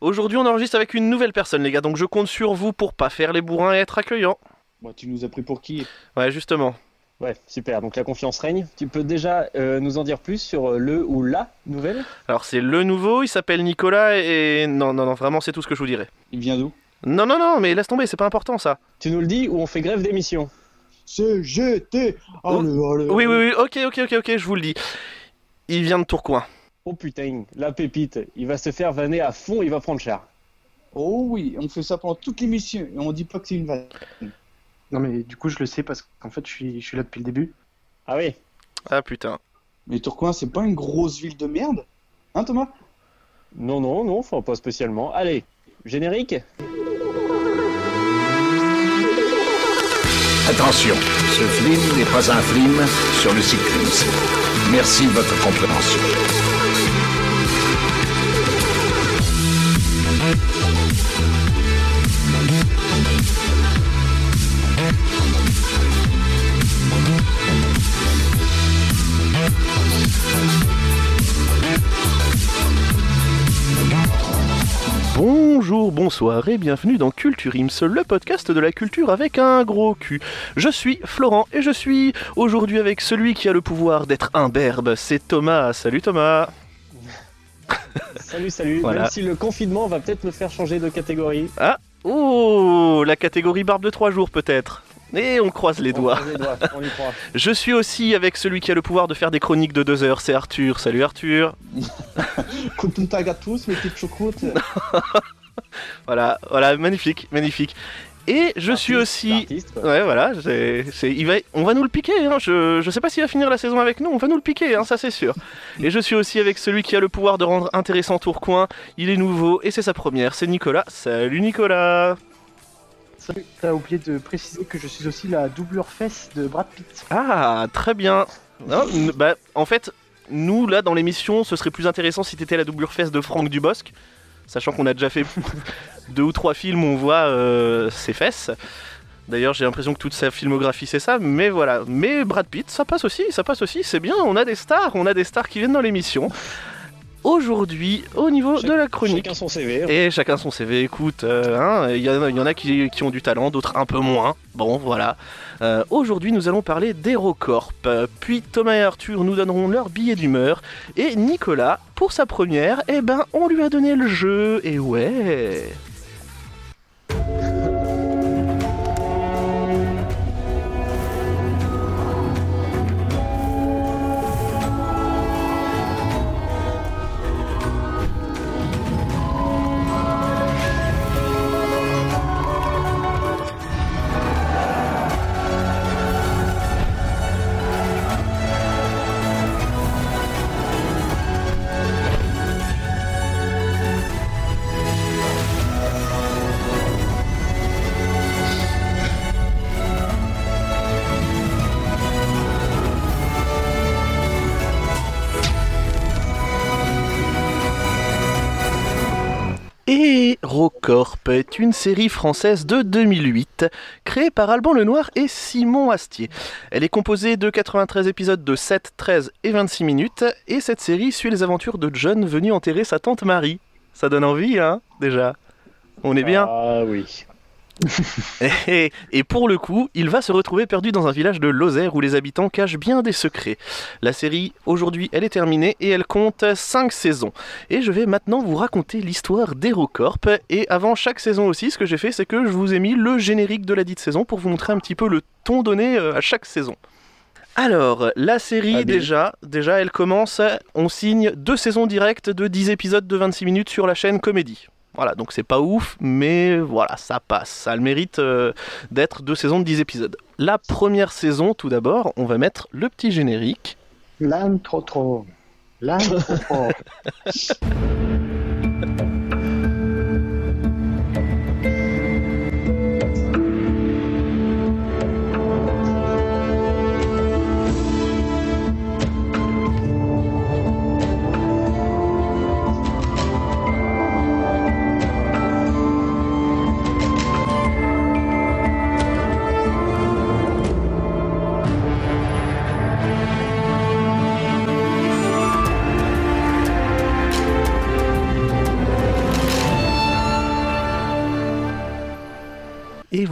Aujourd'hui, on enregistre avec une nouvelle personne, les gars, donc je compte sur vous pour pas faire les bourrins et être accueillant. Bon, tu nous as pris pour qui? Ouais, justement. Ouais, super. Donc la confiance règne. Tu peux déjà euh, nous en dire plus sur euh, le ou la nouvelle? Alors, c'est le nouveau, il s'appelle Nicolas et. Non, non, non, vraiment, c'est tout ce que je vous dirai. Il vient d'où? Non, non, non, mais laisse tomber, c'est pas important ça. Tu nous le dis ou on fait grève d'émission? CGT Oh. Allez, allez, Oui, oui, allez. oui, ok, ok, ok, ok, je vous le dis. Il vient de Tourcoing. Oh putain, la pépite. Il va se faire vanner à fond, il va prendre cher. Oh oui, on fait ça pendant toute l'émission et on dit pas que c'est une vanne. Non mais du coup je le sais parce qu'en fait je suis, je suis là depuis le début. Ah oui Ah putain. Mais Tourcoing, c'est pas une grosse ville de merde Hein Thomas? Non, non, non, enfin pas spécialement. Allez, générique Attention, ce film n'est pas un film sur le cyclisme. Merci de votre compréhension. Bonjour, bonsoir et bienvenue dans Culture Ims, le podcast de la culture avec un gros cul. Je suis Florent et je suis aujourd'hui avec celui qui a le pouvoir d'être imberbe, c'est Thomas. Salut Thomas. Salut, salut. Voilà. Même si le confinement va peut-être me faire changer de catégorie. Oh, la catégorie barbe de 3 jours peut-être. Et on croise les On doigts. croise les doigts, on y croit. Je suis aussi avec celui qui a le pouvoir de faire des chroniques de 2 heures, c'est Arthur. Salut Arthur. Guten Tag à tous, mes petites choucroutes Voilà, voilà, magnifique, magnifique. Et je suis aussi... Ouais, voilà, c'est, c'est- il va, on va nous le piquer. Hein. Je, je sais pas s'il va finir la saison avec nous, on va nous le piquer, hein, ça c'est sûr. Et je suis aussi avec celui qui a le pouvoir de rendre intéressant Tourcoing. Il est nouveau et c'est sa première, c'est Nicolas. Salut Nicolas. Salut, T'as oublié de préciser que je suis aussi la doublure fesse de Brad Pitt. Ah, très bien. Non, bah, en fait, nous là dans l'émission, ce serait plus intéressant si t'étais la doublure fesse de Franck Dubosc, sachant qu'on a déjà fait deux ou trois films où on voit euh, ses fesses. D'ailleurs, j'ai l'impression que toute sa filmographie c'est ça, mais voilà. Mais Brad Pitt, ça passe aussi, ça passe aussi, c'est bien. On a des stars, on a des stars qui viennent dans l'émission. Aujourd'hui, au niveau de la chronique. Chacun son CV. Et chacun son CV, écoute, euh, hein, il y, en a- il y en a qui, qui ont du talent, d'autres un peu moins. Bon, voilà. Euh, Aujourd'hui, nous allons parler d'HeroCorp. Euh, Puis Thomas et Arthur nous donneront leur billet d'humeur. Et Nicolas, pour sa première, eh ben, on lui a donné le jeu. Et ouais. HeroCorp est une série française de 2008, créée par Alban Lenoir et Simon Astier. Elle est composée de 93 épisodes de 7, 13 et 26 minutes, et cette série suit les aventures de John venu enterrer sa tante Marie. Ça donne envie, hein, déjà. On est bien. Ah oui. Et, et pour le coup, il va se retrouver perdu dans un village de Lozère où les habitants cachent bien des secrets. La série, aujourd'hui, elle est terminée et elle compte 5 saisons. Et je vais maintenant vous raconter l'histoire d'HeroCorp. Et avant chaque saison aussi, ce que j'ai fait, c'est que je vous ai mis le générique de la dite saison pour vous montrer un petit peu le ton donné euh, à chaque saison. Alors, la série, déjà, déjà, elle commence, on signe deux saisons directes de 10 épisodes de 26 minutes sur la chaîne Comédie. Voilà, donc c'est pas ouf, mais voilà, ça passe. Ça a le mérite euh, d'être deux saisons de 10 épisodes. La première saison, tout d'abord, on va mettre le petit générique. L'âne trop trop. L'âne trop trop.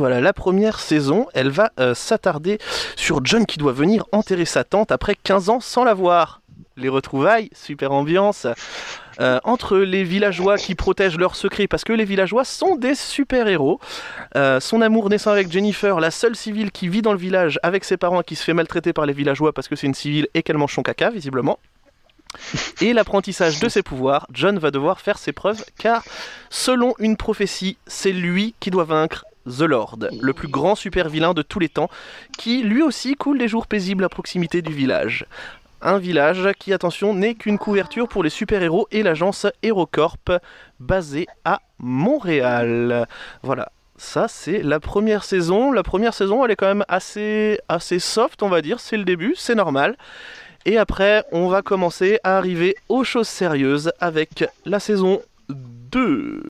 la première saison, elle va euh, s'attarder sur John qui doit venir enterrer sa tante après 15 ans sans la voir. Les retrouvailles, super ambiance. Euh, entre les villageois qui protègent leurs secrets, parce que les villageois sont des super-héros. Euh, son amour naissant avec Jennifer, la seule civile qui vit dans le village avec ses parents et qui se fait maltraiter par les villageois parce que c'est une civile et qu'elle mange son caca, visiblement. Et l'apprentissage de ses pouvoirs, John va devoir faire ses preuves car, selon une prophétie, c'est lui qui doit vaincre The Lord, le plus grand super vilain de tous les temps, qui lui aussi coule des jours paisibles à proximité du village. Un village qui, attention, n'est qu'une couverture pour les super-héros et l'agence HeroCorp basée à Montréal. Voilà. Ça, c'est la première saison. La première saison, elle est quand même assez, assez soft, on va dire. C'est le début, c'est normal. Et après, on va commencer à arriver aux choses sérieuses avec la saison 2.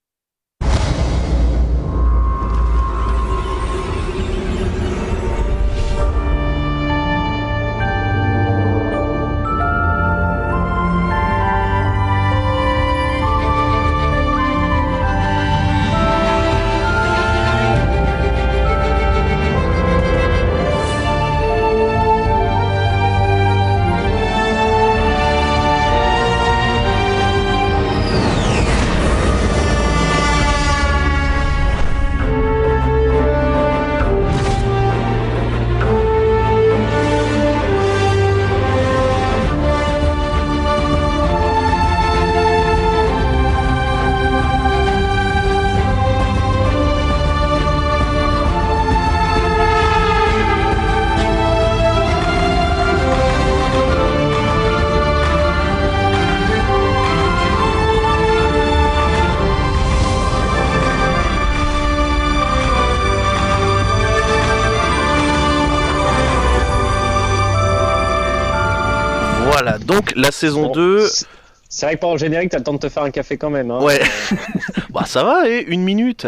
Voilà, donc la saison Bon, 2, c'est- C'est vrai que pendant le générique, t'as le temps de te faire un café quand même. Hein. Ouais. bah ça va, eh, une minute.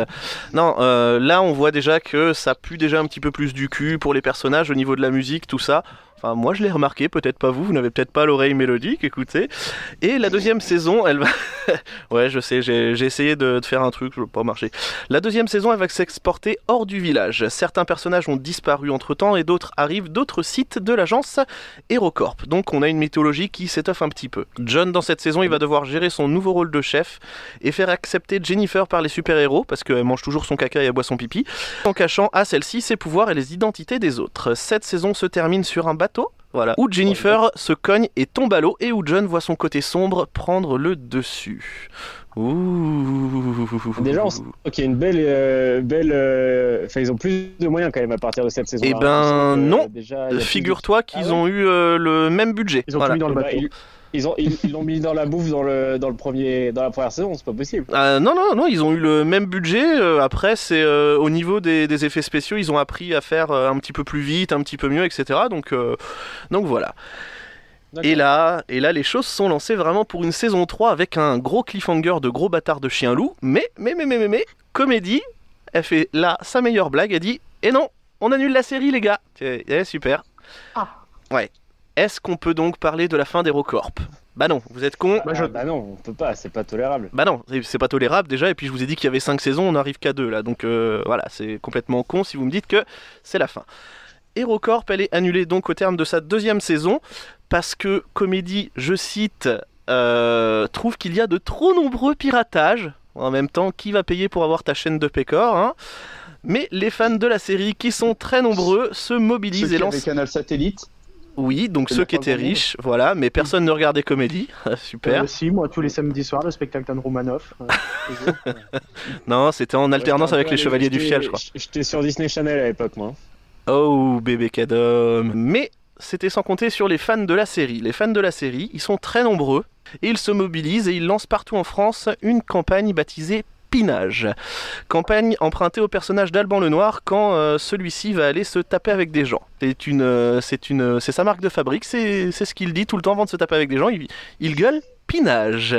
Non, euh, là on voit déjà que ça pue déjà un petit peu plus du cul pour les personnages au niveau de la musique, tout ça. Moi je l'ai remarqué, peut-être pas vous, vous n'avez peut-être pas l'oreille mélodique, écoutez. Et la deuxième saison, elle va. ouais, je sais, j'ai essayé de, faire un truc, ça n'a pas marché. La deuxième saison, elle va s'exporter hors du village. Certains personnages ont disparu entre temps et d'autres arrivent d'autres sites de l'agence HeroCorp. Donc on a une mythologie qui s'étoffe un petit peu. John, dans cette saison, il va devoir gérer son nouveau rôle de chef et faire accepter Jennifer par les super-héros, parce qu'elle mange toujours son caca et elle boit son pipi, en cachant à celle-ci ses pouvoirs et les identités des autres. Cette saison se termine sur un bateau. Voilà, où Jennifer se cogne et tombe à l'eau et où John voit son côté sombre prendre le dessus. Ouh. Déjà, on une belle, euh, belle. euh, Enfin, ils ont plus de moyens quand même à partir de cette saison. Eh ben, non. Il y a plus Figure-toi qu'ils Ah ouais ont eu euh, le même budget. Ils ont Voilà. tout mis dans le Bah, bateau. ils- Ils ont, ils ils l'ont mis dans la bouffe dans le, dans le premier, dans la première saison, c'est pas possible. Euh, non, non, non, ils ont eu le même budget. euh, après, c'est euh, au niveau des, des effets spéciaux, ils ont appris à faire euh, un petit peu plus vite, un petit peu mieux, etc. Donc, euh, donc voilà. Et là, et là, les choses sont lancées vraiment pour une saison 3 avec un gros cliffhanger de gros bâtard de chien loup. Mais, mais, mais, mais, mais, mais, comédie, elle fait là sa meilleure blague. Elle dit Et non, on annule la série, les gars. Eh, eh, super. Ah. Ouais. Est-ce qu'on peut donc parler de la fin d'HeroCorp Bah non, vous êtes cons. Bah, je- Ah, bah non, on peut pas, c'est pas tolérable. Bah non, c'est- pas tolérable déjà, et puis je vous ai dit qu'il y avait 5 saisons, on n'arrive qu'à 2 là, donc euh, voilà, c'est complètement con si vous me dites que c'est la fin. HeroCorp, elle est annulée donc au terme de sa deuxième saison, parce que Comédie, je cite, euh, trouve qu'il y a de trop nombreux piratages. En même temps, qui va payer pour avoir ta chaîne de Pécor hein? Mais les fans de la série, qui sont très nombreux, se mobilisent et lancent... Canal Satellite. Oui, donc ceux qui étaient riches, voilà, mais personne ne regardait Comédie. Super. Euh, si, moi, tous les samedis soirs, le spectacle d'Anne Romanoff. euh. Non, c'était en alternance Ouais, avec les Chevaliers du Fiel, je crois. J'étais sur Disney Channel à l'époque, moi. Oh, bébé cadom. Mais c'était sans compter sur les fans de la série. Les fans de la série, ils sont très nombreux et ils se mobilisent et ils lancent partout en France une campagne baptisée Pinage. Campagne empruntée au personnage d'Alban Lenoir quand euh, celui-ci va aller se taper avec des gens. C'est une, euh, c'est une, c'est sa marque de fabrique, c'est, ce qu'il dit tout le temps avant de se taper avec des gens. Il gueule Pinage.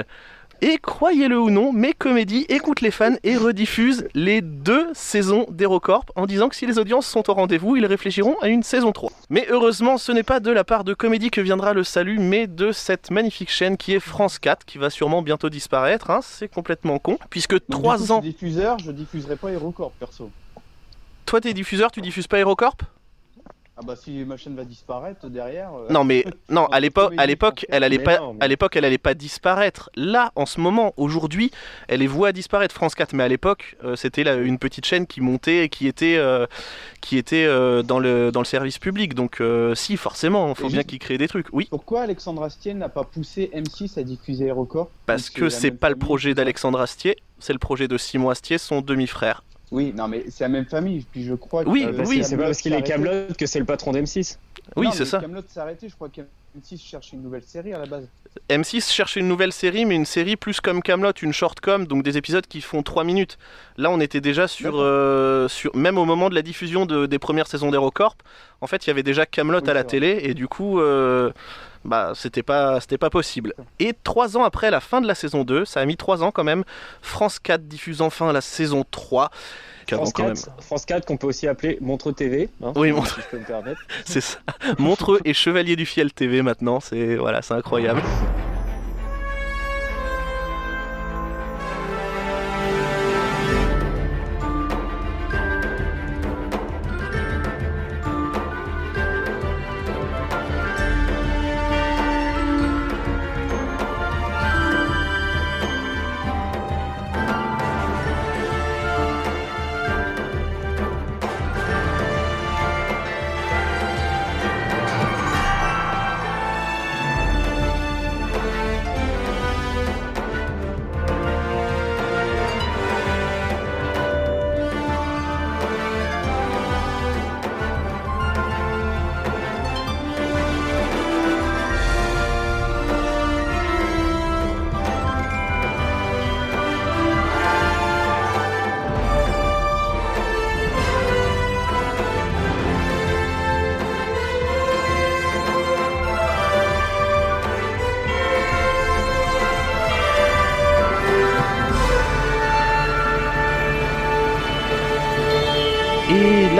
Et croyez-le ou non, mes comédies écoutent les fans et rediffusent les deux saisons d'HeroCorp en disant que si les audiences sont au rendez-vous, ils réfléchiront à une saison 3. Mais heureusement, ce n'est pas de la part de Comédie que viendra le salut, mais de cette magnifique chaîne qui est France 4, qui va sûrement bientôt disparaître. hein. C'est complètement con, puisque Donc, du trois coup, ans. Je suis diffuseur, je diffuserai pas HeroCorp perso. toi, t'es diffuseur, tu diffuses pas HeroCorp Ah bah si ma chaîne va disparaître derrière. euh, Non, mais non, à l'époque, à l'époque, elle allait pas, non, mais- à l'époque, elle allait pas disparaître. Là, en ce moment, aujourd'hui, elle est vouée à disparaître. France 4, mais à l'époque, euh, c'était une petite chaîne qui montait et qui était, euh, qui était euh, dans le dans le service public. Donc, euh, si, forcément, il faut Et bien qu'ils créent des trucs. Oui, Pourquoi Alexandre Astier n'a pas poussé M6 à diffuser Aérocorp parce que c'est pas le projet d'Alexandre Astier, c'est le projet de Simon Astier, son demi-frère. Oui, non mais c'est la même famille. Puis je crois. Oui, que, Euh, oui. c'est pas parce qu'il est Camelot que c'est le patron d'M6. Oui, c'est ça. Camelot s'est arrêté. Je crois que M6 cherche une nouvelle série à la base. M6 cherchait une nouvelle série, mais une série plus comme Camelot, une short-com, donc des épisodes qui font 3 minutes. Là, on était déjà sur, euh, sur même au moment de la diffusion de- des premières saisons d'HeroCorp, en fait, il y avait déjà Camelot Oui, à la vrai. télé, et du coup, euh, bah, c'était pas, c'était pas possible. Et 3 ans après la fin de la saison 2, ça a mis 3 ans quand même, France 4 diffuse enfin la saison 3. Qu'avant, France quand même. 4, France 4 qu'on peut aussi appeler Montre TV. hein, Oui, si Montre- je peux me permettre. C'est ça. Montreux et Chevalier du Fiel TV maintenant, c'est voilà, c'est incroyable.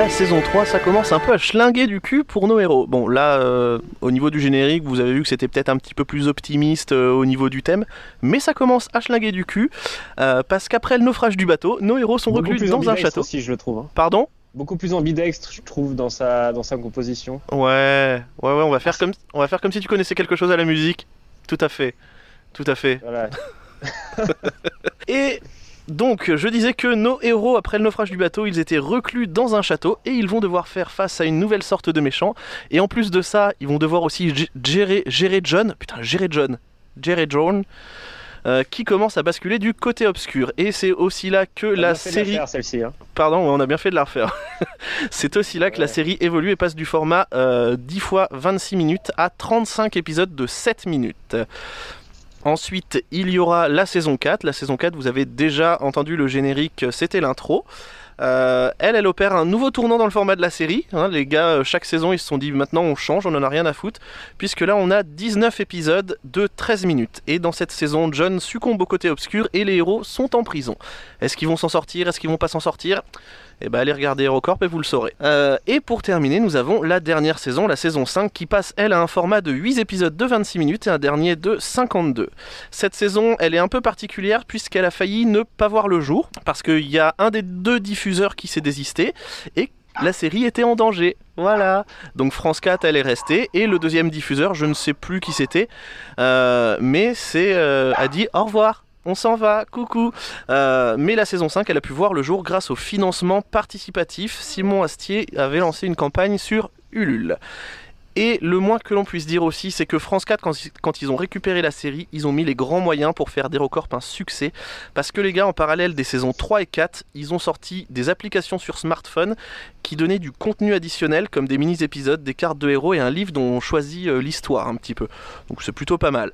la saison 3, ça commence un peu à schlinguer du cul pour nos héros. Bon, là, euh, au niveau du générique, vous avez vu que c'était peut-être un petit peu plus optimiste euh, au niveau du thème, mais ça commence à schlinguer du cul, euh, parce qu'après le naufrage du bateau, nos héros sont Beaucoup reclus dans un château. aussi, je le trouve. hein. Pardon? Beaucoup plus ambidextre, je trouve, dans sa, dans sa composition. Ouais, ouais, ouais, on va faire comme, on va faire comme si tu connaissais quelque chose à la musique. Tout à fait, tout à fait. Voilà. Et donc, je disais que nos héros, après le naufrage du bateau, ils étaient reclus dans un château et ils vont devoir faire face à une nouvelle sorte de méchant. Et en plus de ça, ils vont devoir aussi gé- gérer, gérer John, putain, gérer John, gérer John, euh, qui commence à basculer du côté obscur. Et c'est aussi là que On la série. faire, celle-ci. hein. Pardon, on a bien fait de la refaire. c'est aussi là que la série évolue et passe du format euh, 10 fois 26 minutes à 35 épisodes de 7 minutes. Ensuite, il y aura la saison 4. La saison 4, vous avez déjà entendu le générique, c'était l'intro. Euh, elle, elle opère un nouveau tournant dans le format de la série. hein. les gars, euh, chaque saison, ils se sont dit maintenant on change, on en a rien à foutre. Puisque là, on a 19 épisodes de 13 minutes. Et dans cette saison, John succombe au côté obscur et les héros sont en prison. Est-ce qu'ils vont s'en sortir? Est-ce qu'ils vont pas s'en sortir? Eh ben allez regarder HeroCorp et vous le saurez. Euh, et pour terminer, nous avons la dernière saison, la saison 5, qui passe elle à un format de 8 épisodes de 26 minutes et un dernier de 52. Cette saison, elle est un peu particulière puisqu'elle a failli ne pas voir le jour, parce qu'il y a un des deux diffuseurs qui s'est désisté, et la série était en danger. Voilà. Donc France 4, elle est restée, et le deuxième diffuseur, je ne sais plus qui c'était, euh, mais c'est euh, a dit au revoir. On s'en va, coucou. Euh, mais la saison 5, elle a pu voir le jour grâce au financement participatif. Simon Astier avait lancé une campagne sur Ulule. Et le moins que l'on puisse dire aussi, c'est que France 4, quand, ils- ont récupéré la série, ils ont mis les grands moyens pour faire d'HeroCorp un succès. Parce que les gars, en parallèle des saisons 3 et 4, ils ont sorti des applications sur smartphone qui donnaient du contenu additionnel, comme des mini-épisodes, des cartes de héros et un livre dont on choisit euh, l'histoire un petit peu. Donc c'est plutôt pas mal.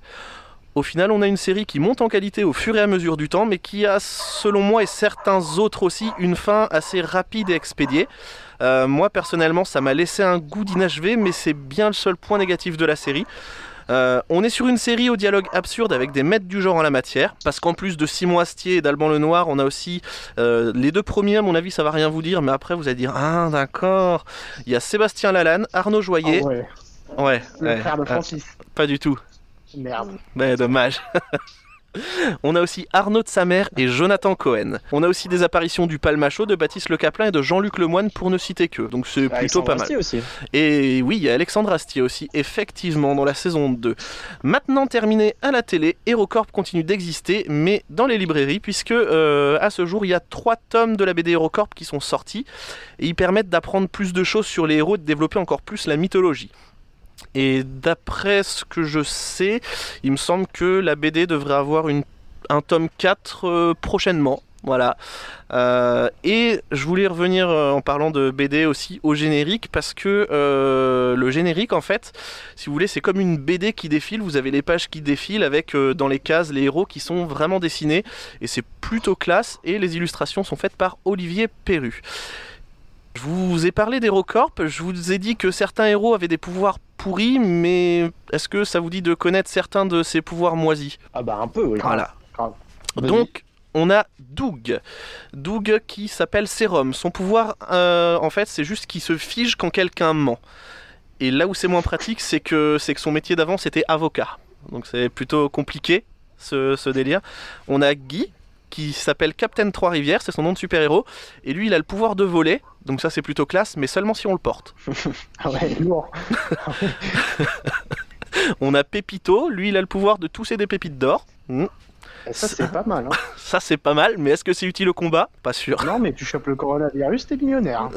Au final, on a une série qui monte en qualité au fur et à mesure du temps, mais qui a, selon moi et certains autres aussi, une fin assez rapide et expédiée. Euh, moi, personnellement, ça m'a laissé un goût d'inachevé, mais c'est bien le seul point négatif de la série. Euh, on est sur une série au dialogue absurde avec des maîtres du genre en la matière, parce qu'en plus de Simon Astier et d'Alban Lenoir, on a aussi euh, les deux premiers, à mon avis, ça va rien vous dire, mais après vous allez dire Ah, d'accord. Il y a Sébastien Lalanne, Arnaud Joyer. Ah ouais, ouais, le ouais, frère de ah, Francis. pas du tout. Merde. Ben, dommage. On a aussi Arnaud de Samer et Jonathan Cohen. On a aussi des apparitions du Palmacho, de Baptiste Le Caplin et de Jean-Luc Lemoine pour ne citer que. Donc c'est plutôt pas mal. Astier aussi. Et oui, il y a Alexandre Astier aussi, effectivement, dans la saison 2. Maintenant terminé à la télé, HeroCorp continue d'exister, mais dans les librairies, puisque euh, à ce jour, il y a trois tomes de la BD HeroCorp qui sont sortis, et ils permettent d'apprendre plus de choses sur les héros et de développer encore plus la mythologie. Et d'après ce que je sais, il me semble que la BD devrait avoir une, un tome 4 euh, prochainement. Voilà. Euh, et je voulais revenir euh, en parlant de BD aussi au générique parce que le générique en fait, si vous voulez, c'est comme une BD qui défile. Vous avez les pages qui défilent avec dans les cases les héros qui sont vraiment dessinés et c'est plutôt classe. Et les illustrations sont faites par Olivier Perru. Je vous ai parlé d'HeroCorp, je vous ai dit que certains héros avaient des pouvoirs pourris, mais est-ce que ça vous dit de connaître certains de ces pouvoirs moisis? Ah bah un peu, oui. Voilà. grave. Donc, on a Doug. Doug qui s'appelle Sérum. Son pouvoir, euh, en fait, c'est juste qu'il se fige quand quelqu'un ment. Et là où c'est moins pratique, c'est que, c'est que son métier d'avant, c'était avocat. Donc c'est plutôt compliqué, ce, ce délire. On a Guy, qui s'appelle Captain Trois-Rivières, c'est son nom de super-héros. Et lui, il a le pouvoir de voler. Donc ça, c'est plutôt classe, mais seulement si on le porte. Ah ouais, lourd. On a Pépito, lui, il a le pouvoir de tousser des pépites d'or. Hmm. Ça, c'est pas mal. Hein. Ça, c'est pas mal, mais est-ce que c'est utile au combat? Pas sûr. Non, mais tu chopes le coronavirus, t'es millionnaire.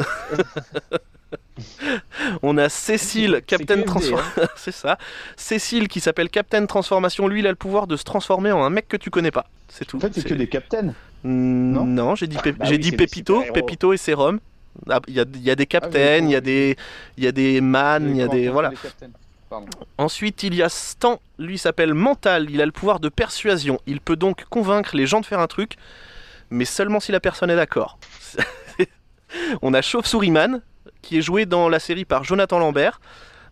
Hein. On a Cécile, Captain Transformation. c'est ça. Cécile qui s'appelle Captain Transformation. Lui, il a le pouvoir de se transformer en un mec que tu connais pas. C'est tout. En fait, c'est que des captains. Mm, non Non, j'ai dit, Pé- bah j'ai oui, dit c'est des Pépito. Pépito et Sérum. Ah, Il y, a, il y a des captains, il y a des, il y a des man, il y a des voilà. Pardon. Ensuite, il y a Stan, lui s'appelle Mental, il a le pouvoir de persuasion. Il peut donc convaincre les gens de faire un truc, mais seulement si la personne est d'accord. On a Chauve-souris Man, qui est joué dans la série par Jonathan Lambert.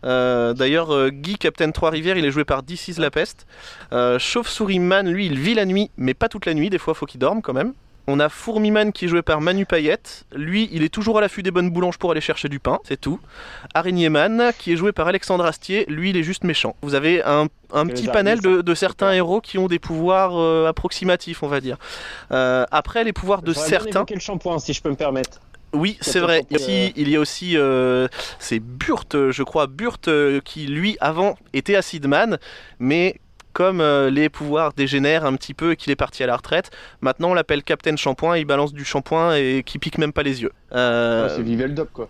Euh, D'ailleurs, euh, Guy, Captain Trois-Rivières, il est joué par DC's La Peste. Euh, Chauve-souris Man, lui, il vit la nuit, mais pas toute la nuit, des fois, faut qu'il dorme quand même. On a Fourmiman qui est joué par Manu Payette. Lui, il est toujours à l'affût des bonnes boulanges pour aller chercher du pain, c'est tout. Araignée Man, qui est joué par Alexandre Astier. Lui, il est juste méchant. Vous avez un, petit panel de, de certains héros qui ont des pouvoirs approximatifs, on va dire. Après, les pouvoirs de certains. le shampoing, si je peux me permettre. Oui, c'est vrai. Ici, il y a aussi, euh, c'est Burt, euh, je crois, Burt, euh, qui lui avant était Acid Man, mais comme euh, les pouvoirs dégénèrent un petit peu et qu'il est parti à la retraite, maintenant on l'appelle Captain Shampoing, il balance du shampoing et qui pique même pas les yeux. Euh, Ah, c'est Viveldop, quoi.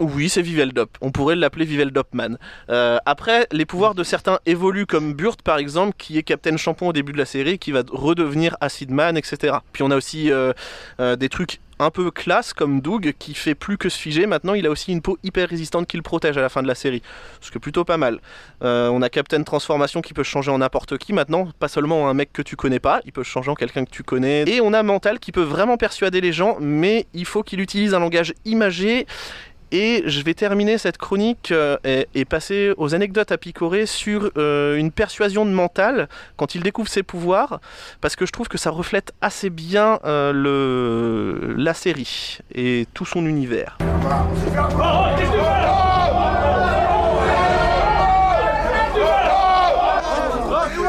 oui, c'est Viveldop. On pourrait l'appeler Viveldop Man. Euh, après, les pouvoirs de certains évoluent, comme Burt par exemple, qui est Captain Shampoing au début de la série, qui va redevenir Acid Man, etc. Puis on a aussi euh, euh, des trucs un peu classe comme Doug, qui fait plus que se figer. Maintenant, il a aussi une peau hyper résistante qui le protège à la fin de la série. Ce qui est plutôt pas mal. Euh, on a Captain Transformation qui peut changer en n'importe qui maintenant, pas seulement en un mec que tu connais pas, il peut changer en quelqu'un que tu connais. Et on a Mental qui peut vraiment persuader les gens, mais il faut qu'il utilise un langage imagé et je vais terminer cette chronique euh, et, passer aux anecdotes à picorer sur euh, une persuasion de mental quand il découvre ses pouvoirs, parce que je trouve que ça reflète assez bien euh, le, la série et tout son univers.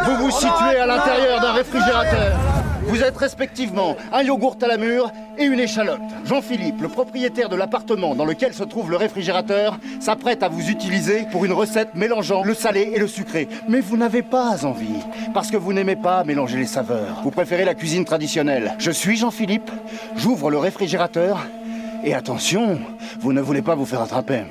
Vous vous situez à l'intérieur d'un réfrigérateur. Vous êtes respectivement un yogourt à la mûre et une échalote. Jean-Philippe, le propriétaire de l'appartement dans lequel se trouve le réfrigérateur, s'apprête à vous utiliser pour une recette mélangeant le salé et le sucré. Mais vous n'avez pas envie, parce que vous n'aimez pas mélanger les saveurs. Vous préférez la cuisine traditionnelle. Je suis Jean-Philippe, j'ouvre le réfrigérateur et attention, vous ne voulez pas vous faire attraper.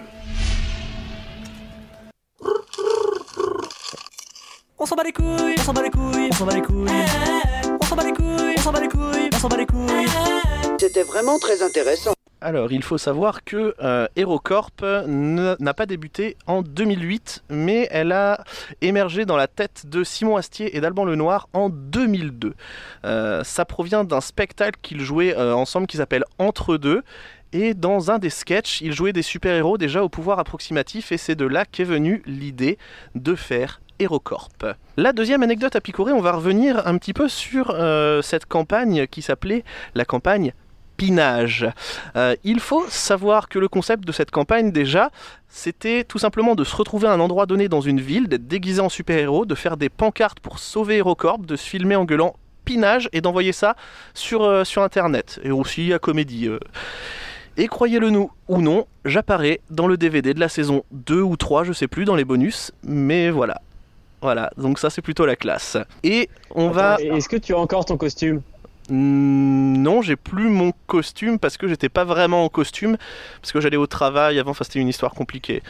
On s'en bat les couilles, on s'en bat les couilles, on s'en bat les couilles. S'en bat les couilles, on s'en bat les couilles, on s'en bat les couilles. C'était vraiment très intéressant. Alors, il faut savoir que euh, HeroCorp n'a pas débuté en 2008, mais elle a émergé dans la tête de Simon Astier et d'Alban Lenoir en 2002. Euh, ça provient d'un spectacle qu'ils jouaient euh, ensemble qui s'appelle Entre deux. Et dans un des sketchs, ils jouaient des super-héros déjà au pouvoir approximatif, et c'est de là qu'est venue l'idée de faire HeroCorp. La deuxième anecdote à picorer, on va revenir un petit peu sur euh, cette campagne qui s'appelait la campagne Pinage. Euh, il faut savoir que le concept de cette campagne déjà, c'était tout simplement de se retrouver à un endroit donné dans une ville, d'être déguisé en super-héros, de faire des pancartes pour sauver HeroCorp, de se filmer en gueulant Pinage et d'envoyer ça sur, euh, sur internet et aussi à comédie. Et croyez-le nous ou non, j'apparais dans le DVD de la saison 2 ou 3, je sais plus, dans les bonus, mais voilà. Voilà, donc ça c'est plutôt la classe. Et on va... Est-ce que tu as encore ton costume? Hmm, Non, j'ai plus mon costume parce que j'étais pas vraiment en costume, parce que j'allais au travail avant, enfin c'était une histoire compliquée.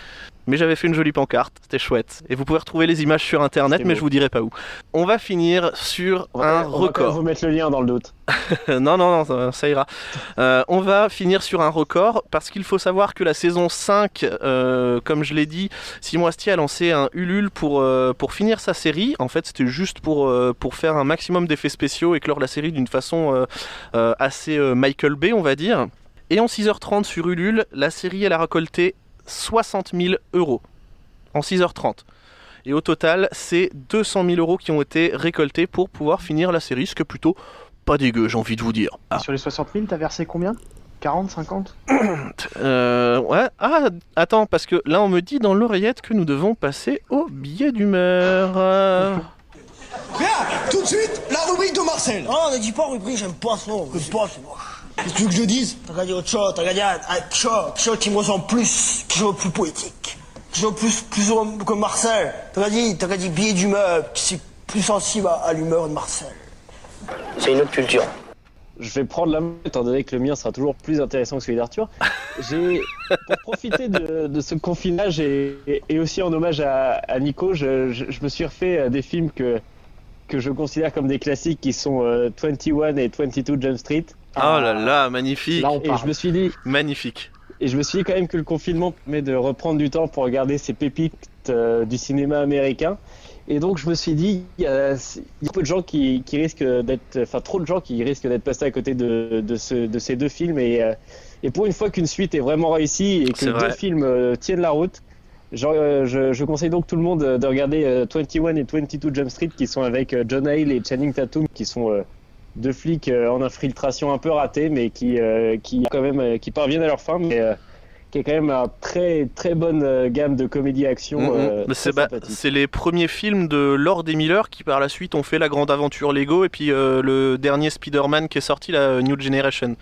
Mais j'avais fait une jolie pancarte, c'était chouette. Et vous pouvez retrouver les images sur internet, mais beau. je vous dirai pas où. On va finir sur On va- un on va vous mettre le lien dans le doute. non, non, non, ça, ça ira. Euh, on va finir sur un record parce qu'il faut savoir que la saison 5, euh, comme je l'ai dit, Simon Astier a lancé un Ulule pour, euh, pour finir sa série. En fait, c'était juste pour, pour faire un maximum d'effets spéciaux et clore la série d'une façon assez Michael Bay, on va dire. Et en 6h30 sur Ulule, la série, elle a récolté 60 000 euros. En 6h30. Et au total, c'est 200 000 euros qui ont été récoltés pour pouvoir finir la série, ce que plutôt pas dégueu, j'ai envie de vous dire. Ah. Sur les 60 000, t'as versé combien? 40, 50 Euh, ouais. Ah, attends, parce que là, on me dit dans l'oreillette que nous devons passer au billet d'humeur. Euh, Bien, tout de suite, la rubrique de Marcel. Non, ne dis pas rubrique, j'aime pas ça. J'aime pas, c'est moche. Qu'est-ce que tu veux que je dise T'as regardé autre chose, t'as regardé un, un chose qui me ressemble plus, chose de plus poétique, chose de plus, plus que Marcel. T'as regardé, t'as regardé billet d'humeur, qui c'est plus sensible à, à l'humeur de Marcel. C'est une autre culture. Je vais prendre la main, étant donné que le mien sera toujours plus intéressant que celui d'Arthur. J'ai, pour profiter de, de ce confinage et, et- et aussi en hommage à, à Nico, je, je- je me suis refait euh, des films que, que je considère comme des classiques qui sont euh, 21 et 22 Jump Street. Oh là là, magnifique. Là, on Et je me suis dit, Magnifique. et je me suis dit quand même que le confinement permet de reprendre du temps pour regarder ces pépites euh, du cinéma américain. Et donc je me suis dit, il y a, il y a peu de gens qui, qui risquent d'être, enfin trop de gens qui risquent d'être passés à côté de, de, ce- de ces deux films. Et, euh, et pour une fois qu'une suite est vraiment réussie et que vrai. deux films euh, tiennent la route, genre, je, je conseille donc tout le monde de regarder euh, 21 et 22 Jump Street qui sont avec John Hale et Channing Tatum qui sont deux flics euh, en infiltration un peu ratés mais qui, euh, qui quand même euh, qui parviennent à leur fin mais euh, qui est quand même un très très bonne euh, gamme de comédie action euh, Mais très c'est bah, c'est les premiers films de Lord et Miller qui par la suite ont fait la grande aventure Lego et puis euh, le dernier Spider-Man qui est sorti, la New Generation.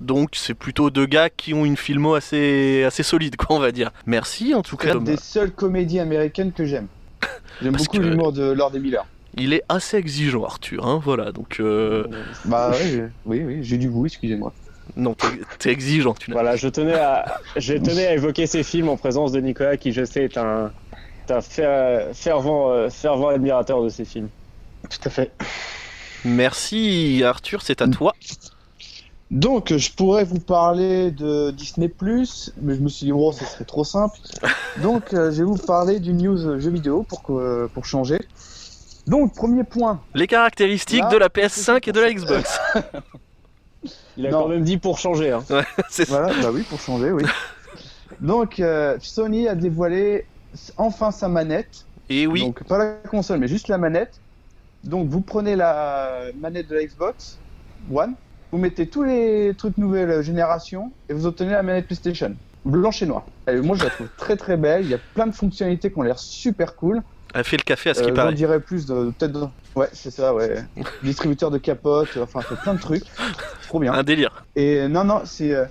Donc c'est plutôt deux gars qui ont une filmo assez, assez solide, quoi, on va dire. Merci en tout C'est cas. une des seules comédies américaines que j'aime. J'aime beaucoup que- l'humour de Lord et Miller. Il est assez exigeant, Arthur. Hein, voilà, donc euh, Bah ouais, oui, oui, j'ai du goût, excusez-moi. non, t'es exigeant. Tu Voilà, je tenais à je tenais à évoquer ces films en présence de Nicolas qui je sais est un, est un fer- fervent euh, fervent admirateur de ces films. Tout à fait. Merci Arthur, c'est à toi. Donc, je pourrais vous parler de Disney+, mais je me suis dit, oh, ce serait trop simple. Donc, euh, je vais vous parler du news jeu vidéo pour, que- pour changer. Donc, premier point. Les caractéristiques Là, de la PS5 et de la Xbox. Il a Non. quand même dit pour changer. Hein. c'est ça. Voilà, bah oui, pour changer, oui. Donc, euh, Sony a dévoilé enfin sa manette. Et oui, Donc, pas la console, mais juste la manette. Donc, vous prenez la manette de la Xbox One, vous mettez tous les trucs nouvelle génération et vous obtenez la manette PlayStation. Blanche et noire. Et moi, je la trouve très très belle. Il y a plein de fonctionnalités qui ont l'air super cool. Elle fait le café à ce qui Euh, paraît. dirais plus de peut-être. dans- Ouais, c'est ça, ouais. Distributeur de capotes, enfin, fait plein de trucs. Trop bien. Un délire. Et non, non, c'est. euh,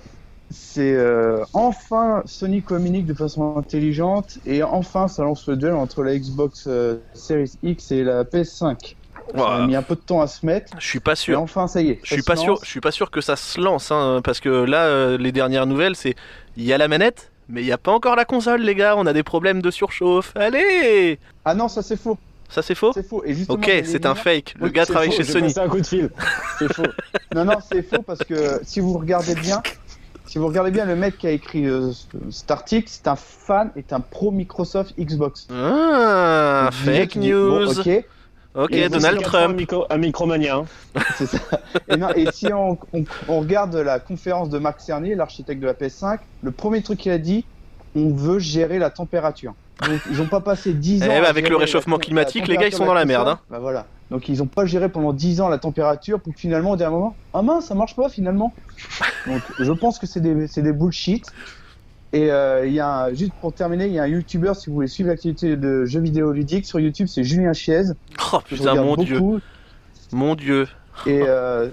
C'est euh, enfin Sony communique de façon intelligente et enfin ça lance le duel entre la Xbox euh, Series X et la PS5. Ça a mis un peu de temps à se mettre, Je suis pas sûr. enfin ça y est. Je suis pas sûr. Je suis pas sûr que ça se lance, hein, parce que là, euh, les dernières nouvelles, c'est il y a la manette, mais il y a pas encore la console, les gars. On a des problèmes de surchauffe. Allez, Ah non, ça c'est faux. ça c'est faux? C'est faux. Et justement, Ok, c'est un fake. Le Oui, gars c'est travaille faux, chez Je Sony. passais un coup de fil. C'est faux. Non, non, c'est faux parce que si vous regardez bien, si vous regardez bien, le mec qui a écrit euh, cet article, c'est un fan, est un pro Microsoft Xbox. Ah, Donc, fake bon, news. ok, Ok, Et Donald Trump. Un, micro, un micromania. hein. c'est ça. Et, non, et si on, on- on regarde la conférence de Marc Cerny, l'architecte de la PS5, le premier truc qu'il a dit, on veut gérer la température. Donc ils n'ont pas passé 10 ans. Eh à bah, avec le réchauffement la climatique, les gars, ils sont dans la merde, hein. Bah voilà. Donc ils ont pas géré pendant 10 ans la température pour que finalement, au dernier moment, ah mince, ça marche pas finalement. Donc je pense que c'est des, c'est des bullshit. Et euh, il y a un- juste pour terminer, il y a un YouTuber si vous voulez suivre l'activité de jeux vidéo ludiques sur YouTube, c'est Julien Chiez. Oh putain, mon dieu. Mon dieu. Et euh,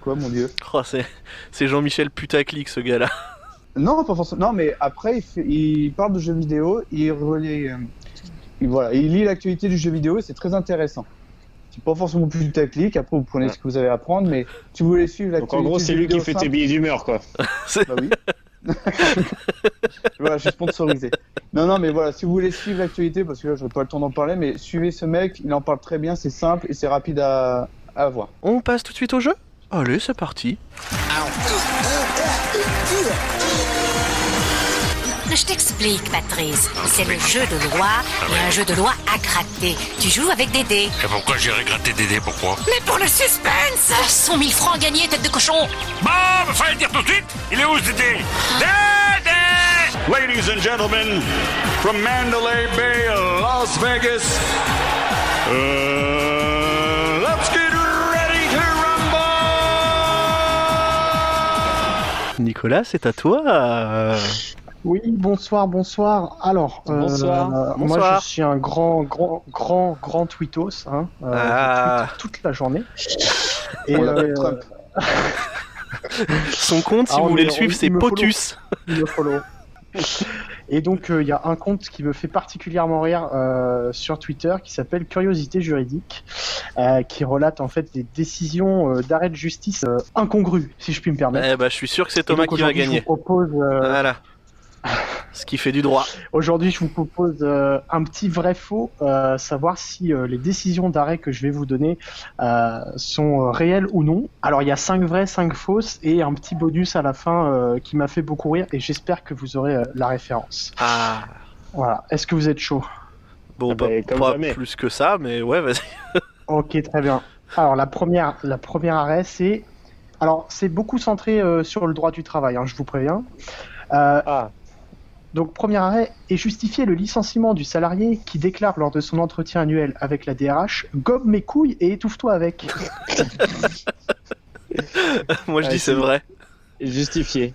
quoi, mon dieu? Oh, c'est c'est Jean-Michel Putaclic ce gars-là. Non, pas forcément. Non, mais après, il, fait- il parle de jeux vidéo, il relie, euh, il, voilà, il lit l'actualité du jeu vidéo et c'est très intéressant. C'est pas forcément plus tactique, après vous prenez ce que vous avez à prendre, mais si vous voulez suivre Donc l'actualité. en gros, c'est lui qui fait tes billets d'humeur, quoi. Bah oui. voilà, je suis sponsorisé. Non, non, mais voilà, si vous voulez suivre l'actualité, parce que là, je n'ai pas le temps d'en parler, mais suivez ce mec, il en parle très bien, c'est simple et c'est rapide à, à voir. On passe tout de suite au jeu? Allez, c'est parti. Je t'explique, Patrice. C'est le jeu de loi et un jeu de loi à gratter. Tu joues avec des dés. Et pourquoi j'irai gratter des dés Pourquoi? Mais pour le suspense! 100 000 francs gagnés, tête de cochon. Bon, mais fallait le dire tout de suite. Il est où ce dé Dédé! Ladies and gentlemen, from Mandalay Bay, Las Vegas, uh, let's get ready to Nicolas, c'est à toi. Oui, bonsoir, bonsoir. Alors, euh, Bonsoir. moi je suis un grand, grand, grand, grand tweetos. Hein, euh, Ah. toute la journée. Et, euh, Trump. Son compte, si Ah, vous voulez le suivre, c'est. Potus. il me follow. Et donc, euh, il y a un compte qui me fait particulièrement rire euh, sur Twitter qui s'appelle Curiosité juridique, euh, qui relate en fait des décisions euh, d'arrêt de justice euh, incongrues, si je puis me permettre. Eh bah, je suis sûr que c'est Thomas donc, qui va gagner. Je vous propose, euh, Voilà. Ce qui fait du droit. Aujourd'hui, je vous propose euh, un petit vrai faux, euh, savoir si euh, les décisions d'arrêt que je vais vous donner euh, sont euh, réelles ou non. Alors, il y a 5 vraies, 5 fausses et un petit bonus à la fin euh, qui m'a fait beaucoup rire et j'espère que vous aurez euh, la référence. Ah. Voilà. Est-ce que vous êtes chaud? Bon, Ah bah, bah, pas jamais. plus que ça, mais ouais, vas-y. Ok, très bien. Alors, la première, la première arrêt, c'est. Alors, c'est beaucoup centré euh, sur le droit du travail, hein, je vous préviens. Euh, Ah, Donc, premier arrêt est justifier le licenciement du salarié qui déclare lors de son entretien annuel avec la DRH Gobe mes couilles et étouffe-toi avec. Moi, je Ah, dis c'est si. vrai. justifié.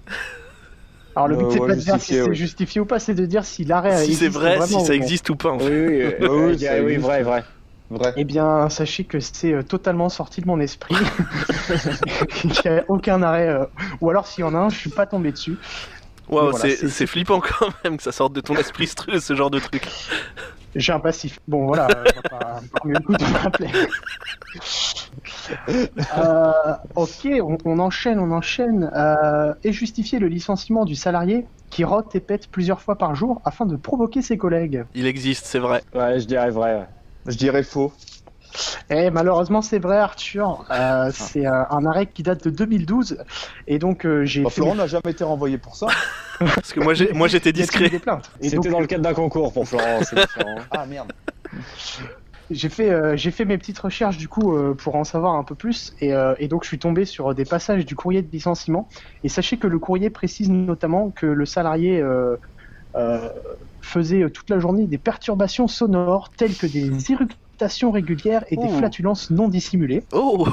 Alors, le but, c'est ouais, pas de dire si c'est oui. justifié ou pas, c'est de dire si l'arrêt Si existe c'est vrai, si vraiment ça existe ou pas, en Oui, fait. oui, Oui, oui, oui, oui, vrai, vrai. Vrai. Eh bien, sachez que c'est euh, totalement sorti de mon esprit. Il n'y a aucun arrêt. euh, Ou alors, s'il y en a un, je suis pas tombé dessus. Waouh, voilà, c'est c'est- c'est flippant quand même que ça sorte de ton esprit ce, ce genre de truc. J'ai un passif. Bon, voilà, on va pas. Euh, ok, on, on enchaîne, on enchaîne. Euh, et justifier le licenciement du salarié qui rote et pète plusieurs fois par jour afin de provoquer ses collègues. Il existe, c'est vrai. Ouais, je dirais vrai. Je dirais faux. Eh, malheureusement, c'est vrai, Arthur. Euh, c'est euh, un arrêt qui date de 2012. Et donc, euh, j'ai Bah, Florent n'a jamais été renvoyé pour ça. Parce que moi, j'ai- moi j'étais il y a discret. des plaintes. Et C'était dans le cadre d'un concours pour Florent, c'est différent. Ah merde. J'ai fait, euh, j'ai fait mes petites recherches du coup euh, pour en savoir un peu plus et, euh, et donc je suis tombé sur des passages du courrier de licenciement et sachez que le courrier précise notamment que le salarié euh, euh, faisait toute la journée des perturbations sonores telles que des irritations régulières et des Oh. flatulences non dissimulées. Oh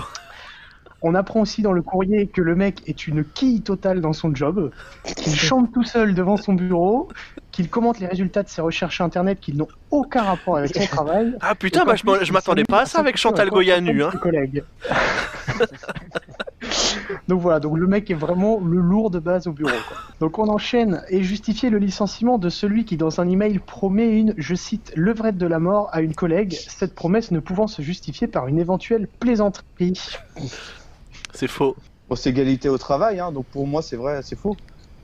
On apprend aussi dans le courrier que le mec est une quille totale dans son job, qu'il chante tout seul devant son bureau, qu'il commente les résultats de ses recherches internet qui n'ont aucun rapport avec son travail. Ah putain, bah je m'attendais pas à ça avec Chantal encore Goya de nu, hein. collègues. donc voilà, donc le mec est vraiment le lourd de base au bureau. quoi. Donc on enchaîne et justifier le licenciement de celui qui dans un email promet une, je cite, levrette de la mort à une collègue, cette promesse ne pouvant se justifier par une éventuelle plaisanterie. C'est faux. Bon, c'est égalité au travail, hein, donc pour moi c'est vrai, c'est faux.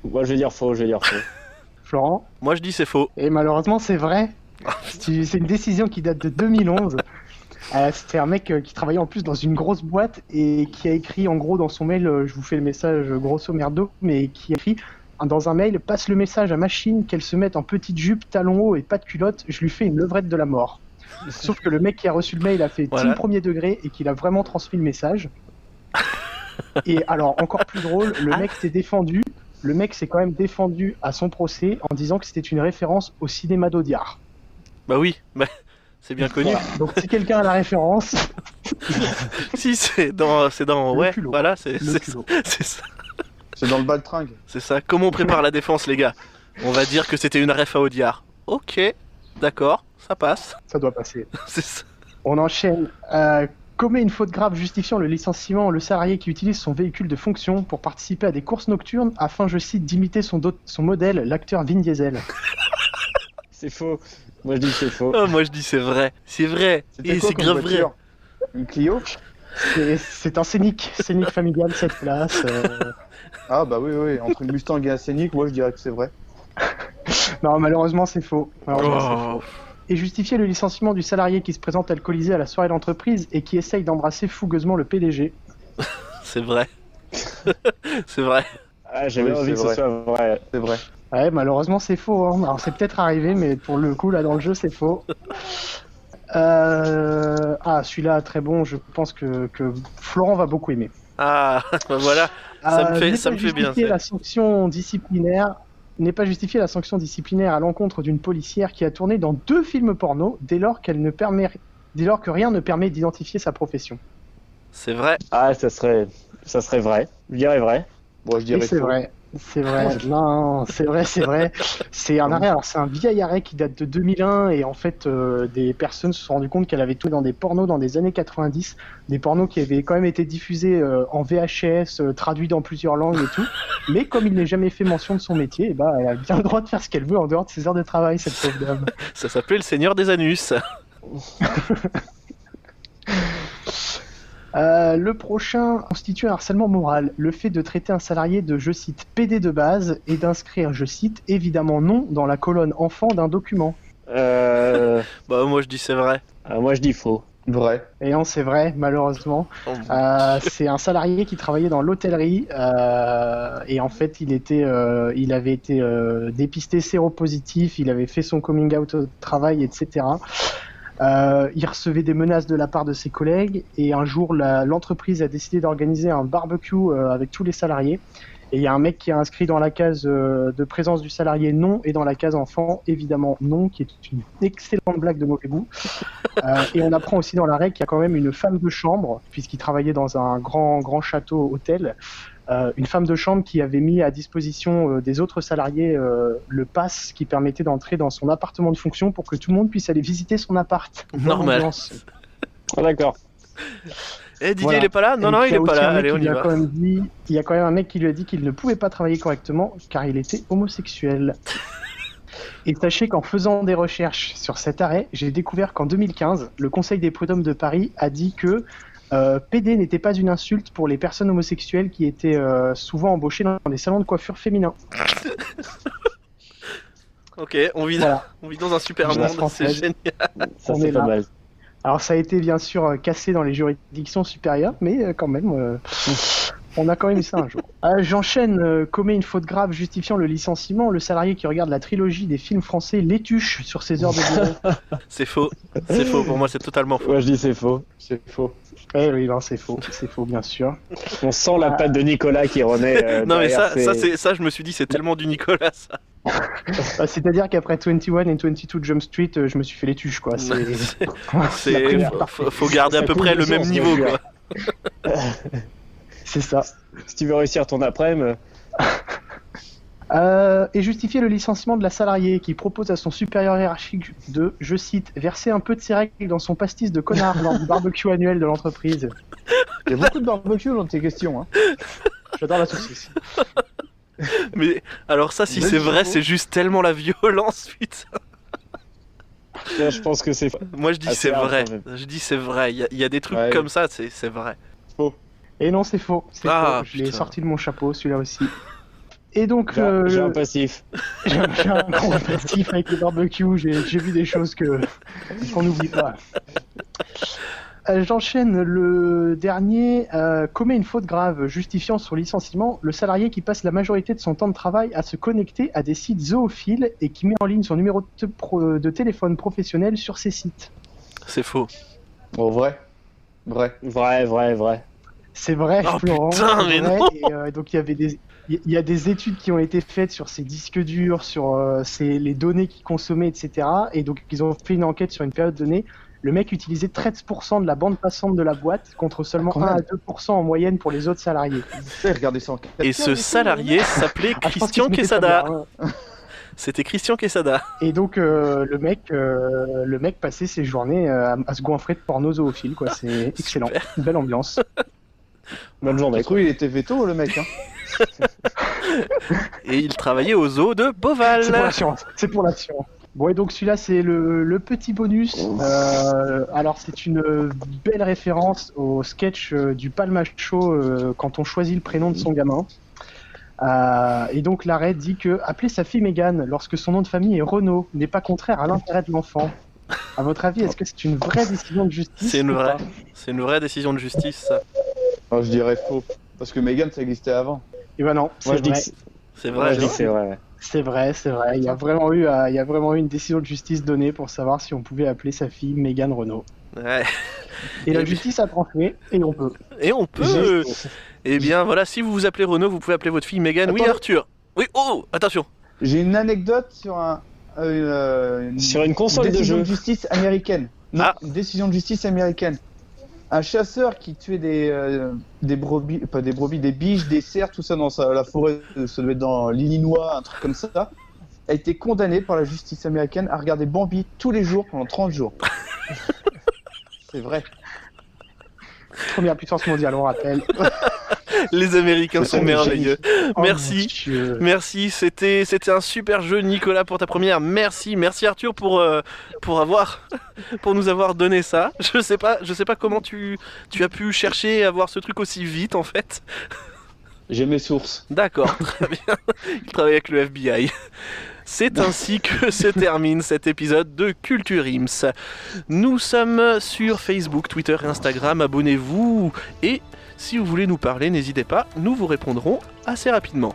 Moi, je vais dire faux, je vais dire faux. Florent? Moi je dis c'est faux. Et malheureusement, c'est vrai. C'est c'est une décision qui date de 2011. C'était un mec euh, qui travaillait en plus dans une grosse boîte et qui a écrit en gros dans son mail, euh, je vous fais le message euh, grosso merdo, mais qui a écrit euh, dans un mail passe le message à machine qu'elle se mette en petite jupe, talons hauts et pas de culotte, je lui fais une levrette de la mort. Sauf que le mec qui a reçu le mail a fait Voilà. team premier degré et qu'il a vraiment transmis le message. Et alors, encore plus drôle, le mec s'est défendu. Le mec s'est quand même défendu à son procès en disant que c'était une référence au cinéma d'Audiard. Bah oui, bah, C'est bien connu. Voilà. Donc si quelqu'un a la référence, si, c'est dans. C'est dans. Le Ouais, culot. voilà, c'est Le c'est- culot. c'est ça. C'est dans le baltringue. C'est ça. Comment on prépare la défense, les gars? On va dire que c'était une ref à Audiard. Ok, d'accord, ça passe. ça doit passer. C'est ça. On enchaîne. Euh, commet une faute grave justifiant le licenciement le salarié qui utilise son véhicule de fonction pour participer à des courses nocturnes afin, je cite, d'imiter son modèle, l'acteur Vin Diesel. C'est faux. Moi je dis c'est faux. Oh, moi je dis c'est vrai. C'est vrai. Et c'est comme grave vrai. voiture Une Clio C'est- C'est un scénic, scénic familial, cette place. euh. Ah bah oui, oui, entre une Mustang et un Scénic, moi je dirais que c'est vrai. Non, malheureusement, c'est faux. Malheureusement, c'est Oh. faux. Et justifier le licenciement du salarié qui se présente alcoolisé à la soirée d'entreprise et qui essaye d'embrasser fougueusement le PDG. C'est vrai. c'est vrai. Ah, j'avais Oui, envie que ce soit vrai. C'est vrai. Ouais, malheureusement, c'est faux. hein. Alors, c'est peut-être arrivé, mais pour le coup, là, dans le jeu, c'est faux. Euh... Ah, celui-là, très bon. Je pense que, que Florent va beaucoup aimer. Ah, bah voilà. Ça me fait- ça pas me fait bien. La sanction disciplinaire n'est pas justifiée la sanction disciplinaire à l'encontre d'une policière qui a tourné dans deux films porno dès lors qu'elle ne permet, dès lors que rien ne permet d'identifier sa profession. C'est vrai. Ah, ça serait, ça serait vrai. Je dirais vrai. Moi je dirais c'est vrai. C'est vrai, non, c'est vrai, c'est vrai. C'est un arrêt, alors c'est un vieil arrêt qui date de 2001 et en fait euh, des personnes se sont rendues compte qu'elle avait tout dans des pornos dans des années 90, des pornos qui avaient quand même été diffusés euh, en VHS, euh, traduits dans plusieurs langues et tout. Mais comme il n'est jamais fait mention de son métier, eh ben, elle a bien le droit de faire ce qu'elle veut en dehors de ses heures de travail, cette pauvre dame. Ça s'appelait le Seigneur des Anus. Euh, le prochain constitue un harcèlement moral. Le fait de traiter un salarié de, je cite, PD de base et d'inscrire, je cite, évidemment non dans la colonne enfant d'un document. Euh... Bah, moi je dis c'est vrai. ah, moi je dis faux. Vrai. Et non, c'est vrai, malheureusement. Oh, Euh, c'est un salarié qui travaillait dans l'hôtellerie euh, et en fait, il était, euh, il avait été euh, dépisté séropositif, il avait fait son coming out au travail, etc. Euh, il recevait des menaces de la part de ses collègues et un jour, la- l'entreprise a décidé d'organiser un barbecue euh, avec tous les salariés. Et il y a un mec qui a inscrit dans la case euh, de présence du salarié non et dans la case enfant évidemment non, qui est une excellente blague de mauvais goût. Euh, et on apprend aussi dans l'arrêt qu'il y a quand même une femme de chambre, puisqu'il travaillait dans un grand, grand château hôtel, une femme de chambre qui avait mis à disposition euh, des autres salariés euh, le pass qui permettait d'entrer dans son appartement de fonction pour que tout le monde puisse aller visiter son appart. Normal. Ah, d'accord. Eh, Didier, Voilà. il est pas là? Non, Et non, puis, il est pas là. Allez, on y va. quand même dit- Il y a quand même un mec qui lui a dit qu'il ne pouvait pas travailler correctement car il était homosexuel. Et sachez qu'en faisant des recherches sur cet arrêt, j'ai découvert qu'en 2015, le Conseil des prud'hommes de Paris a dit que euh, PD n'était pas une insulte pour les personnes homosexuelles qui étaient euh, souvent embauchées dans des salons de coiffure féminins. Ok, on vit, Voilà. on vit dans un super monde, c'est génial. Ça c'est est pas mal. Alors ça a été bien sûr euh, cassé dans les juridictions supérieures, mais euh, quand même, euh, on a quand même eu ça un jour. Euh, J'enchaîne, euh, commet une faute grave justifiant le licenciement. Le salarié qui regarde la trilogie des films français l'étuche sur ses heures de bureau. C'est faux. C'est faux, pour moi c'est totalement faux. Moi je dis c'est faux. C'est faux. Eh oui, non, c'est faux, c'est faux bien sûr. On sent la patte de Nicolas qui renaît. euh, non mais ça, ses- ça, c'est, ça je me suis dit c'est tellement du Nicolas ça. Bah, C'est-à-dire qu'après 21 et 22 Jump Street, euh, je me suis fait l'étuche quoi. C'est faut, garder à peu près le même niveau quoi. c'est ça. Si tu veux réussir ton après-midi, Euh, et justifier le licenciement de la salariée qui propose à son supérieur hiérarchique de, je cite, verser un peu de ses règles dans son pastis de connard lors du barbecue annuel de l'entreprise. Il y a beaucoup de barbecue dans tes questions. Hein. J'adore la saucisse. Mais alors ça si c'est vrai c'est juste tellement la violence putain. Là, je pense que c'est. Moi je dis c'est vrai. Je dis c'est vrai. Il y, a- il y a des trucs Ouais. comme ça c'est, vrai. Et non, c'est faux. C'est Ah, faux. Je l'ai sorti de mon chapeau, celui-là aussi. Et donc, J'ai euh, un passif. j'ai un, j'ai un gros passif avec le barbecue. J'ai vu des choses que qu'on n'oublie pas. Euh, J'enchaîne le dernier. euh, commet une faute grave justifiant son licenciement. Le salarié qui passe la majorité de son temps de travail à se connecter à des sites zoophiles et qui met en ligne son numéro de, pro- de téléphone professionnel sur ces sites. C'est faux. Bon, vrai. Vrai. Vrai, vrai, vrai. C'est vrai, Oh, Florent. putain, mais vrai. non. Et, euh, donc il y avait des, il y a des études qui ont été faites sur ces disques durs, sur euh, ces- les données qu'ils consommaient, etc. Et donc ils ont fait une enquête sur une période donnée. Le mec utilisait 13% de la bande passante de la boîte contre seulement Quand 1 à même. 2% en moyenne pour les autres salariés. Regardez ça en Et ce salarié s'appelait Ah, Christian mettait Quesada. C'était Christian Quesada. Et donc euh, le mec, euh, le mec passait ses journées euh, à, se goinfrer de porno zoophile, quoi. C'est excellent, une belle ambiance. Bonne journée. Je trouve il était veto le mec. Hein. Et il travaillait au zoo de Beauval. C'est pour la science. C'est pour la science. Bon, et donc celui-là, c'est le, le petit bonus. Euh, alors, c'est une belle référence au sketch euh, du Palma Show euh, quand on choisit le prénom de son gamin. Euh, et donc, l'arrêt dit que appeler sa fille Mégane lorsque son nom de famille est Renault n'est pas contraire à l'intérêt de l'enfant. À votre avis, est-ce que c'est une vraie décision de justice C'est une vraie, une vraie décision de justice. ça. Oh, je dirais faux. Parce que Megan ça existait avant. Eh ben non, Moi, c'est je dis que vrai. c'est- vrai. c'est vrai. C'est vrai, c'est vrai. Il y a vraiment eu, euh, il y a vraiment eu une décision de justice donnée pour savoir si on pouvait appeler sa fille Mégane Renault. Ouais. Et la Et- justice a tranché, et on peut. Et on peut. Eh bien voilà, si vous vous appelez Renaud, vous pouvez appeler votre fille Megan. Oui. Arthur. Oui, oh, attention. J'ai une anecdote sur un. euh, Sur une console de décision jeu. de justice américaine. Non, Ah. une décision de justice américaine. Un chasseur qui tuait des, euh, des brebis, pas des brebis, des biches, des cerfs, tout ça dans sa- la forêt, ça devait être dans l'Illinois, un truc comme ça, a été condamné par la justice américaine à regarder Bambi tous les jours pendant 30 jours. C'est vrai. Première puissance mondiale, on rappelle. Les Américains sont C'est merveilleux. Oh, Merci. Merci, c'était c'était un super jeu Nicolas pour ta première. Merci, merci Arthur pour euh, pour avoir pour nous avoir donné ça. Je sais pas, je sais pas comment tu tu as pu chercher à voir ce truc aussi vite en fait. J'ai mes sources. D'accord, très bien. Il travaille avec le FBI. C'est ainsi que se termine cet épisode de Culture Ims. Nous sommes sur Facebook, Twitter et Instagram. Abonnez-vous et si vous voulez nous parler, n'hésitez pas, nous vous répondrons assez rapidement.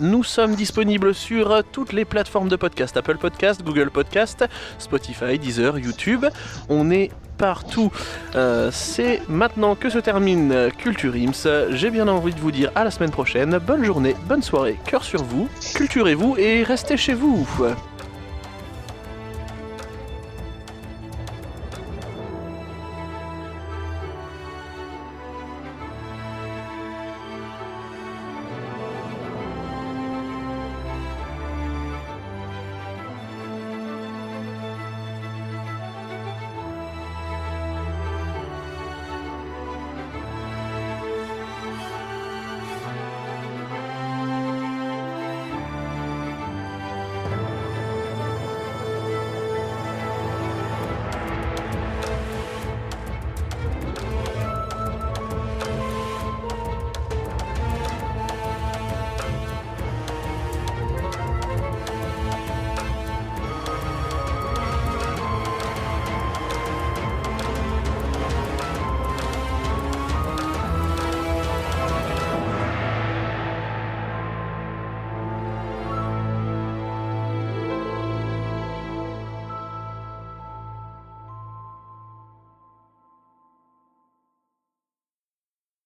Nous sommes disponibles sur toutes les plateformes de podcast Apple Podcast, Google Podcast, Spotify, Deezer, YouTube. On est partout. Euh, C'est maintenant que se termine Culture Ims. J'ai bien envie de vous dire à la semaine prochaine. Bonne journée, bonne soirée, cœur sur vous, culturez-vous et restez chez vous.